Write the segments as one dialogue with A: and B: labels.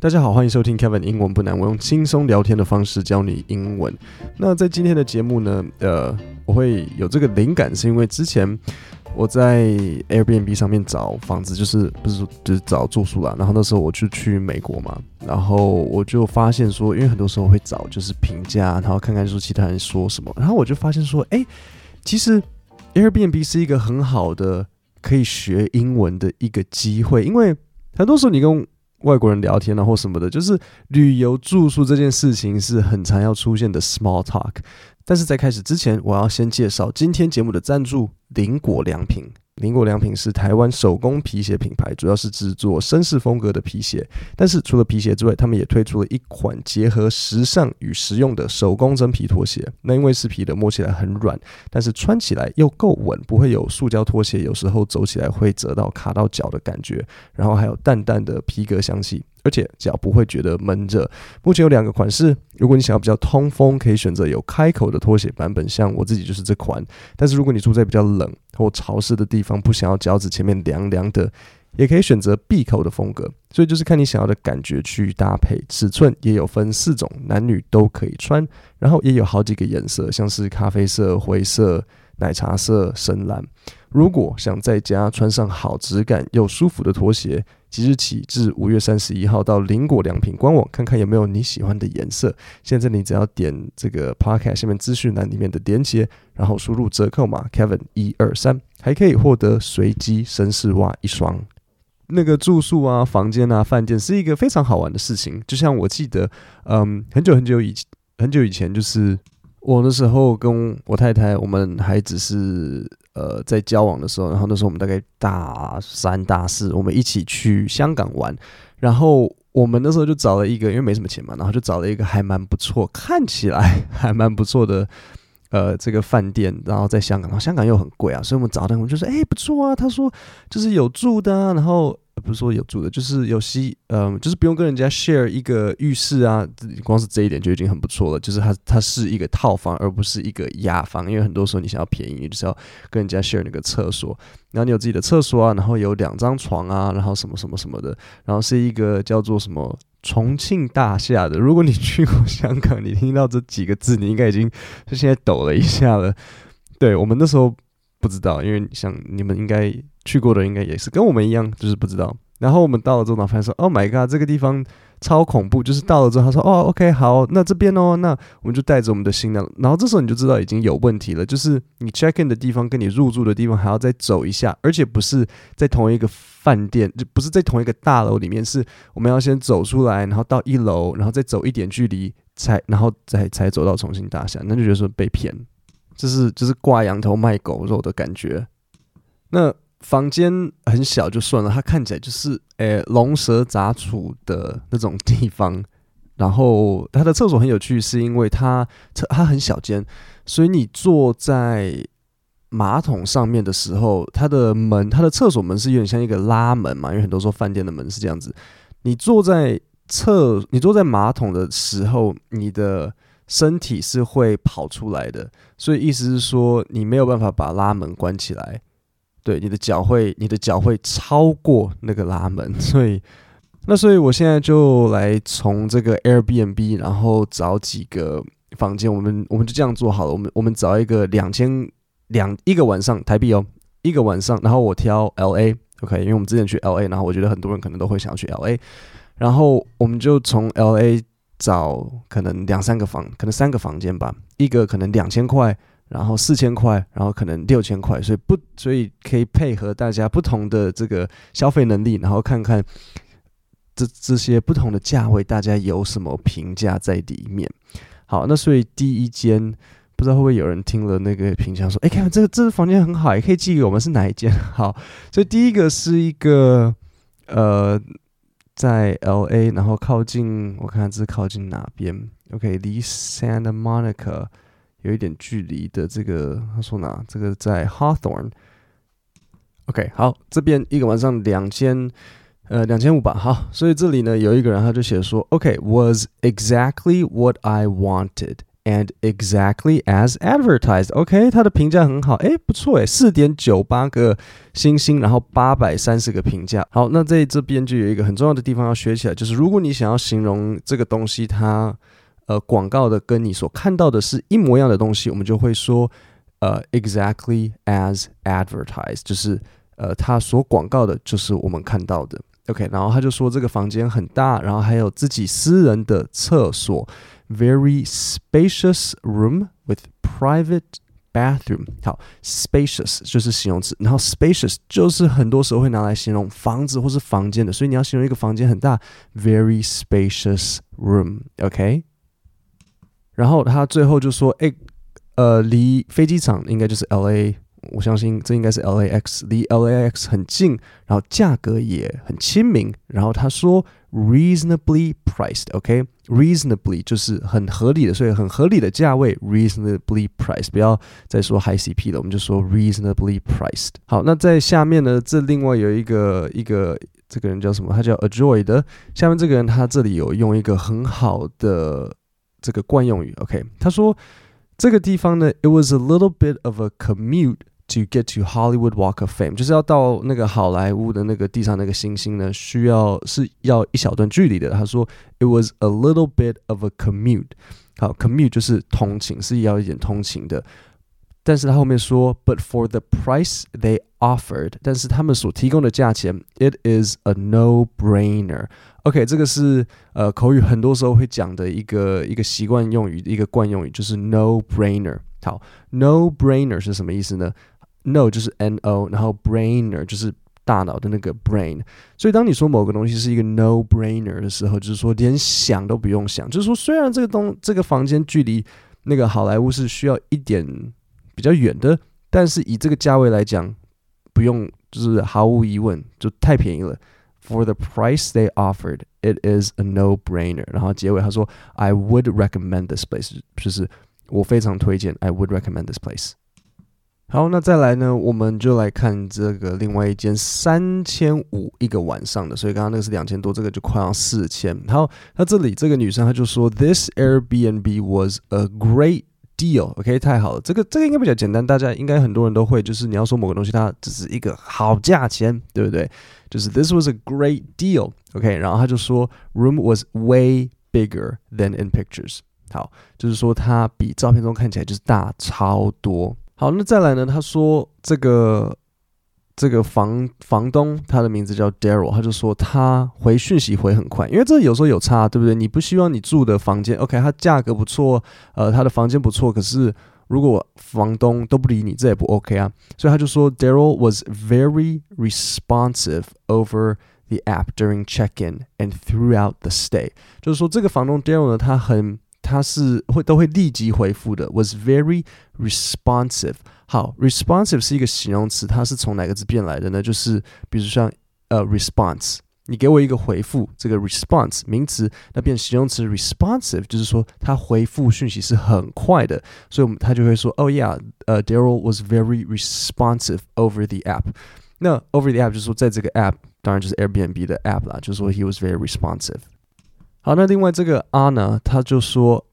A: 大家好，欢迎收听 Kevin 英文不难，我用轻松聊天的方式教你英文。那在今天的节目呢，呃，我会有这个灵感，是因为之前我在 Airbnb 上面找房子，就是不是就是找住宿啦。然后那时候我就去美国嘛，然后我就发现说，因为很多时候会找就是评价，然后看看说其他人说什么，然后我就发现说，哎，其实 Airbnb 是一个很好的可以学英文的一个机会，因为很多时候你跟外国人聊天啊，或什么的，就是旅游住宿这件事情是很常要出现的 small talk。但是在开始之前，我要先介绍今天节目的赞助——林果良品。林果良品是台湾手工皮鞋品牌，主要是制作绅士风格的皮鞋。但是除了皮鞋之外，他们也推出了一款结合时尚与实用的手工真皮拖鞋。那因为是皮的，摸起来很软，但是穿起来又够稳，不会有塑胶拖鞋有时候走起来会折到卡到脚的感觉。然后还有淡淡的皮革香气。而且脚不会觉得闷热。目前有两个款式，如果你想要比较通风，可以选择有开口的拖鞋版本，像我自己就是这款。但是如果你住在比较冷或潮湿的地方，不想要脚趾前面凉凉的，也可以选择闭口的风格。所以就是看你想要的感觉去搭配。尺寸也有分四种，男女都可以穿。然后也有好几个颜色，像是咖啡色、灰色、奶茶色、深蓝。如果想在家穿上好质感又舒服的拖鞋，即日起至五月三十一号到林果良品官网看看有没有你喜欢的颜色。现在你只要点这个 Podcast 下面资讯栏里面的链接，然后输入折扣码 Kevin 一二三，还可以获得随机绅士袜一双。那个住宿啊、房间啊、饭店是一个非常好玩的事情。就像我记得，嗯，很久很久以，很久以前，就是我那时候跟我太太，我们还只是。呃，在交往的时候，然后那时候我们大概大三、大四，我们一起去香港玩。然后我们那时候就找了一个，因为没什么钱嘛，然后就找了一个还蛮不错，看起来还蛮不错的，呃，这个饭店。然后在香港，然后香港又很贵啊，所以我们找的我们就说，哎，不错啊。他说就是有住的啊，然后。不是说有住的，就是有吸，嗯，就是不用跟人家 share 一个浴室啊，光是这一点就已经很不错了。就是它它是一个套房，而不是一个雅房，因为很多时候你想要便宜，你就是要跟人家 share 那个厕所。然后你有自己的厕所啊，然后有两张床啊，然后什么什么什么的，然后是一个叫做什么重庆大厦的。如果你去过 香港，你听到这几个字，你应该已经就现在抖了一下了。对，我们那时候不知道，因为像你们应该。去过的应该也是跟我们一样，就是不知道。然后我们到了之后，发现说：“Oh my god，这个地方超恐怖！”就是到了之后，他说：“哦，OK，好，那这边哦，那我们就带着我们的行囊。”然后这时候你就知道已经有问题了，就是你 check in 的地方跟你入住的地方还要再走一下，而且不是在同一个饭店，就不是在同一个大楼里面，是我们要先走出来，然后到一楼，然后再走一点距离，才然后再才走到重庆大厦。那就觉得说被骗，这是就是挂羊头卖狗肉的感觉。那。房间很小就算了，它看起来就是诶、龙蛇杂处的那种地方。然后它的厕所很有趣，是因为它厕它很小间，所以你坐在马桶上面的时候，它的门，它的厕所门是有点像一个拉门嘛，因为很多时候饭店的门是这样子。你坐在厕，你坐在马桶的时候，你的身体是会跑出来的，所以意思是说你没有办法把拉门关起来。对，你的脚会，你的脚会超过那个拉门，所以，那所以我现在就来从这个 Airbnb，然后找几个房间，我们我们就这样做好了，我们我们找一个两千两一个晚上台币哦，一个晚上，然后我挑 LA，OK，因为我们之前去 LA，然后我觉得很多人可能都会想要去 LA，然后我们就从 LA 找可能两三个房，可能三个房间吧，一个可能两千块。然后四千块，然后可能六千块，所以不，所以可以配合大家不同的这个消费能力，然后看看这这些不同的价位，大家有什么评价在里面。好，那所以第一间不知道会不会有人听了那个评价说，哎，看这个这个房间很好，也可以寄给我们是哪一间？好，所以第一个是一个呃，在 LA，然后靠近我看看这是靠近哪边？OK，离 Santa Monica。有一点距离的这个，他说哪？这个在 Hawthorne。OK，好，这边一个晚上两千，呃，两千五吧。好，所以这里呢有一个人他就写说，OK，was exactly what I wanted and exactly as advertised. OK，它的评价很好，哎，不错，哎，四点九八个星星，然后八百三十个评价。好，那在这边就有一个很重要的地方要学起来，就是如果你想要形容这个东西，它呃广告的跟你所看到的是一模一样的东西，我们就会说呃 exactly as advertised，就是呃它所广告的就是我们看到的。OK，然后他就说这个房间很大，然后还有自己私人的厕所。Very spacious room with private bathroom。好，spacious 就是形容词，然后 spacious 就是很多时候会拿来形容房子或是房间的，所以你要形容一个房间很大，very spacious room。OK，然后他最后就说，诶，呃，离飞机场应该就是 LA。我相信这应该是 LAX，离 LAX 很近，然后价格也很亲民。然后他说 reasonably priced，OK，reasonably、就是很合理的，所以很合理的价位，reasonably priced，不要再说 high CP 了，我们就说 reasonably priced。好，那在下面呢，这另外有一个一个这个人叫什么？他叫 Ajoy 的。下面这个人他这里有用一个很好的这个惯用语，OK，他说这个地方呢，it was a little bit of a commute。To get to Hollywood Walk of Fame，就是要到那个好莱坞的那个地上那个星星呢，需要是要一小段距离的。他说，It was a little bit of a commute。好，commute 就是通勤，是要一点通勤的。但是他后面说，But for the price they offered，但是他们所提供的价钱，It is a no-brainer。OK，这个是呃口语很多时候会讲的一个一个习惯用语，一个惯用语，就是 no-brainer。好，no-brainer 是什么意思呢？No 就是 no，然后 brainer 就是大脑的那个 brain，所以当你说某个东西是一个 no brainer 的时候，就是说连想都不用想，就是说虽然这个东这个房间距离那个好莱坞是需要一点比较远的，但是以这个价位来讲，不用就是毫无疑问就太便宜了。For the price they offered, it is a no brainer。然后结尾他说，I would recommend this place，就是我非常推荐，I would recommend this place。好，那再来呢？我们就来看这个另外一间三千五一个晚上的，所以刚刚那个是两千多，这个就快要四千。好，那这里这个女生她就说，This Airbnb was a great deal。OK，太好了，这个这个应该比较简单，大家应该很多人都会，就是你要说某个东西它只是一个好价钱，对不对？就是 This was a great deal。OK，然后他就说，Room was way bigger than in pictures。好，就是说它比照片中看起来就是大超多。好，那再来呢？他说这个这个房房东他的名字叫 Daryl，他就说他回讯息回很快，因为这有时候有差，对不对？你不希望你住的房间，OK，它价格不错，呃，他的房间不错，可是如果房东都不理你，这也不 OK 啊。所以他就说 Daryl was very responsive over the app during check-in and throughout the stay，就是说这个房东 Daryl 呢，他很。他是会都会立即回复的，was very responsive。好，responsive 是一个形容词，它是从哪个字变来的呢？就是比如像呃、response，你给我一个回复，这个 response 名词，那变形容词 responsive，就是说它回复讯息是很快的，所以我们他就会说，Oh yeah，呃、，Daryl was very responsive over the app。那 over the app 就是说在这个 app，当然就是 Airbnb 的 app 啦，就是说 he was very responsive。好，那另外这个 Anna，他就说，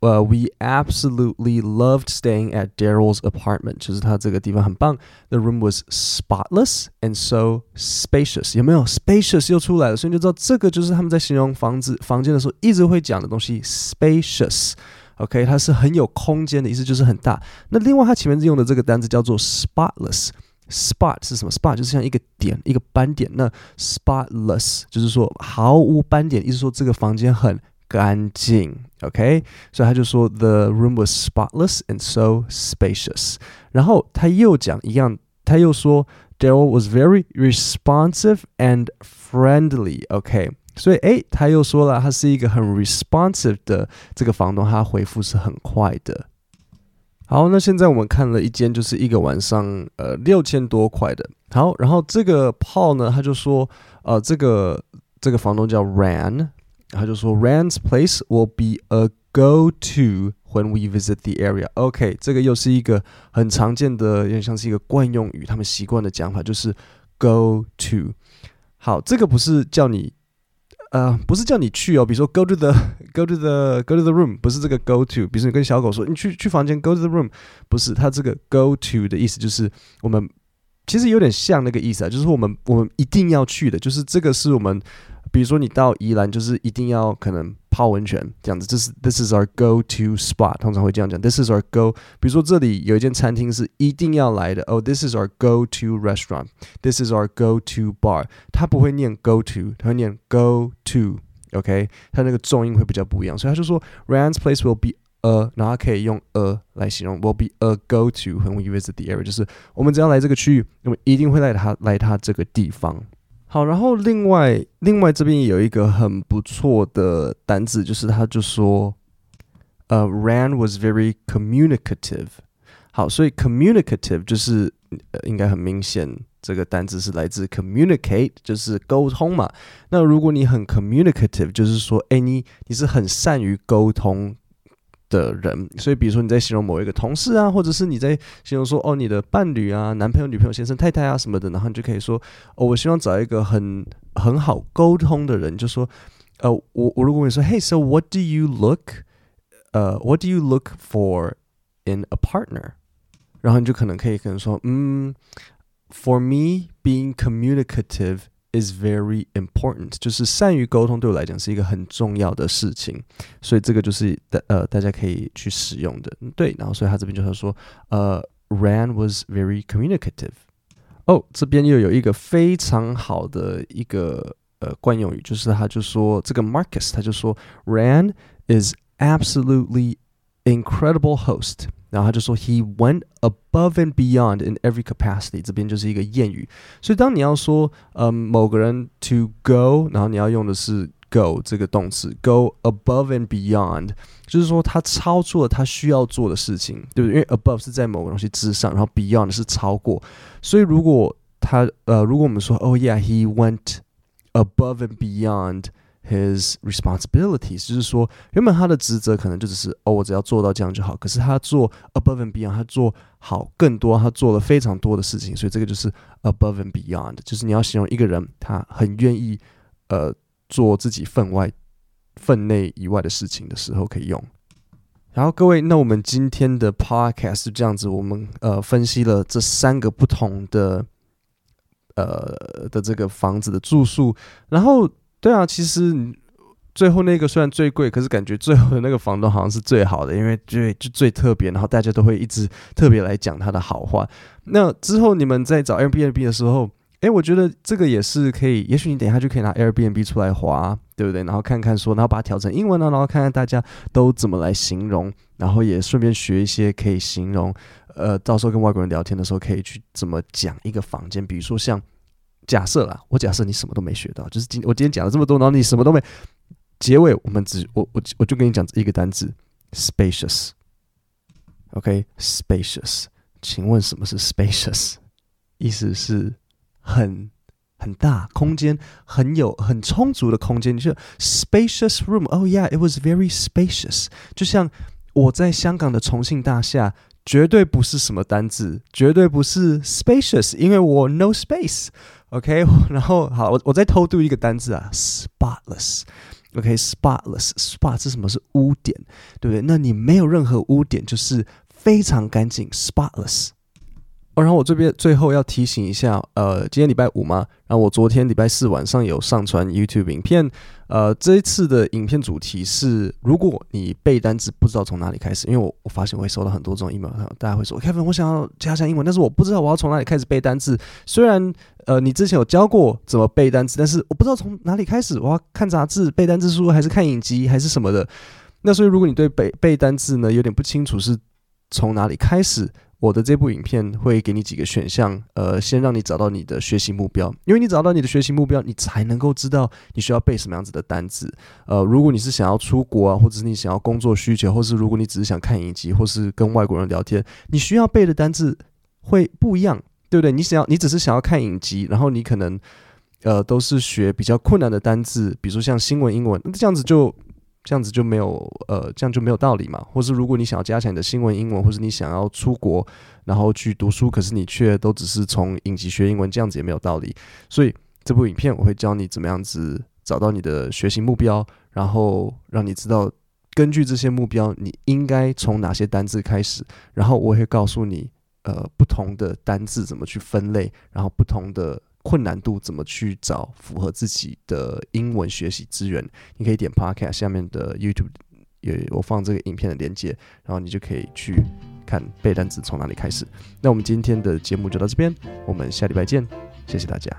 A: 呃、uh,，We absolutely loved staying at Daryl's apartment，就是他这个地方很棒。The room was spotless and so spacious，有没有 spacious 又出来了？所以你就知道这个就是他们在形容房子房间的时候一直会讲的东西，spacious。OK，它是很有空间的意思，就是很大。那另外它前面用的这个单词叫做 spotless。Spot 是什么？Spot 就是像一个点，一个斑点。那 spotless 就是说毫无斑点，意思说这个房间很 干净。OK，所以他就说 The room was spotless and so spacious。然后他又讲一样，他又说 Daryl was very responsive and friendly。OK，所以诶，他又说了，他是一个很 responsive 的这个房东，他回复是很快的。好，那现在我们看了一间，就是一个晚上，呃，六千多块的。好，然后这个 Paul 呢，他就说，呃，这个这个房东叫 Ran，他就说，Rand's place will be a go-to when we visit the area。OK，这个又是一个很常见的，有点像是一个惯用语，他们习惯的讲法就是 go to。好，这个不是叫你。呃，不是叫你去哦，比如说 go to the go to the go to the room，不是这个 go to。比如说你跟小狗说你去去房间 go to the room，不是，它这个 go to 的意思就是我们其实有点像那个意思啊，就是我们我们一定要去的，就是这个是我们。比如说你到宜兰，就是一定要可能泡温泉这样子，这是 This is our go to spot，通常会这样讲。This is our go。比如说这里有一间餐厅是一定要来的哦。Oh, this is our go to restaurant。This is our go to bar。他不会念 go to，他会念 go to。OK，他那个重音会比较不一样，所以他就说 Ryan's place will be a，然后他可以用 a 来形容，will be a go to when we visit the area，就是我们只要来这个区域，那么一定会来他来他这个地方。 好，然后另外另外这边有一个很不错的单字，就是他就说，呃、，Ran was very communicative。好，所以 communicative 就是、应该很明显，这个单字是来自 communicate，就是沟通嘛。那如果你很 communicative，就是说，哎，你你是很善于沟通。的人，所以比如说你在形容某一个同事啊，或者是你在形容说哦，你的伴侣啊、男朋友、女朋友、先生、太太啊什么的，然后你就可以说哦，我希望找一个很很好沟通的人，就说呃，我我如果你说，Hey，so what do you look，呃，what do you look for in a partner？然后你就可能可以可能说，嗯，for me being communicative。is very important，就是善于沟通对我来讲是一个很重要的事情，所以这个就是大呃大家可以去使用的，对。然后所以他这边就是说，呃，Rand was very communicative。哦，这边又有一个非常好的一个呃惯用语，就是他就说这个 Marcus 他就说 Rand is absolutely incredible host。 然后他就说，He went above and beyond in every capacity。这边就是一个谚语，所以当你要说，嗯，某个人 to go，然后你要用的是 go 这个动词，go above and beyond，就是说他超出了他需要做的事情，对不对？因为 above 是在某个东西之上，然后 beyond 是超过，所以如果他呃，如果我们说，Oh yeah，he went above and beyond。His responsibilities 就是说，原本他的职责可能就只是哦，我只要做到这样就好。可是他做 above and beyond，他做好更多，他做了非常多的事情。所以这个就是 above and beyond，就是你要形容一个人，他很愿意呃做自己分外、分内以外的事情的时候可以用。然后各位，那我们今天的 podcast 是这样子，我们呃分析了这三个不同的呃的这个房子的住宿，然后。对啊，其实最后那个虽然最贵，可是感觉最后的那个房东好像是最好的，因为最就最特别，然后大家都会一直特别来讲他的好话。那之后你们在找 Airbnb 的时候，诶，我觉得这个也是可以，也许你等一下就可以拿 Airbnb 出来滑，对不对？然后看看说，然后把它调成英文啊，然后看看大家都怎么来形容，然后也顺便学一些可以形容，呃，到时候跟外国人聊天的时候可以去怎么讲一个房间，比如说像。假设啦，我假设你什么都没学到，就是今我今天讲了这么多，然后你什么都没。结尾我们只我我我就跟你讲一个单字：spacious。OK，spacious。请问什么是 spacious？意思是很很大，空间很有很充足的空间。你说 spacious room，Oh yeah，it was very spacious。就像我在香港的重庆大厦。绝对不是什么单字，绝对不是 spacious，因为我 no space、OK，然后好，我我再偷渡一个单字啊，spotless，OK，spotless，spot 是什么？是污点，对不对？那你没有任何污点，就是非常干净，spotless。哦然后我这边最后要提醒一下，呃，今天礼拜五嘛，然后我昨天礼拜四晚上有上传 YouTube 影片，呃，这一次的影片主题是，如果你背单词不知道从哪里开始，因为我我发现我会收到很多这种 email，大家会说，Kevin，我想要加强英文，但是我不知道我要从哪里开始背单词。虽然呃你之前有教过怎么背单词，但是我不知道从哪里开始，我要看杂志、背单词书，还是看影集，还是什么的。那所以如果你对背背单词呢有点不清楚是从哪里开始。我的这部影片会给你几个选项，呃，先让你找到你的学习目标，因为你找到你的学习目标，你才能够知道你需要背什么样子的单词。呃，如果你是想要出国啊，或者是你想要工作需求，或是如果你只是想看影集，或是跟外国人聊天，你需要背的单词会不一样，对不对？你想要，你只是想要看影集，然后你可能，呃，都是学比较困难的单词，比如说像新闻英文，那这样子就。这样子就没有呃，这样就没有道理嘛。或是如果你想要加强你的新闻英文，或是你想要出国然后去读书，可是你却都只是从影集学英文，这样子也没有道理。所以这部影片我会教你怎么样子找到你的学习目标，然后让你知道根据这些目标，你应该从哪些单字开始，然后我会告诉你，呃，不同的单字怎么去分类，然后不同的困难度怎么去找符合自己的英文学习资源。你可以点 Podcast 下面的 YouTube 有我放这个影片的链接，然后你就可以去看背单词从哪里开始。那我们今天的节目就到这边，我们下礼拜见，谢谢大家。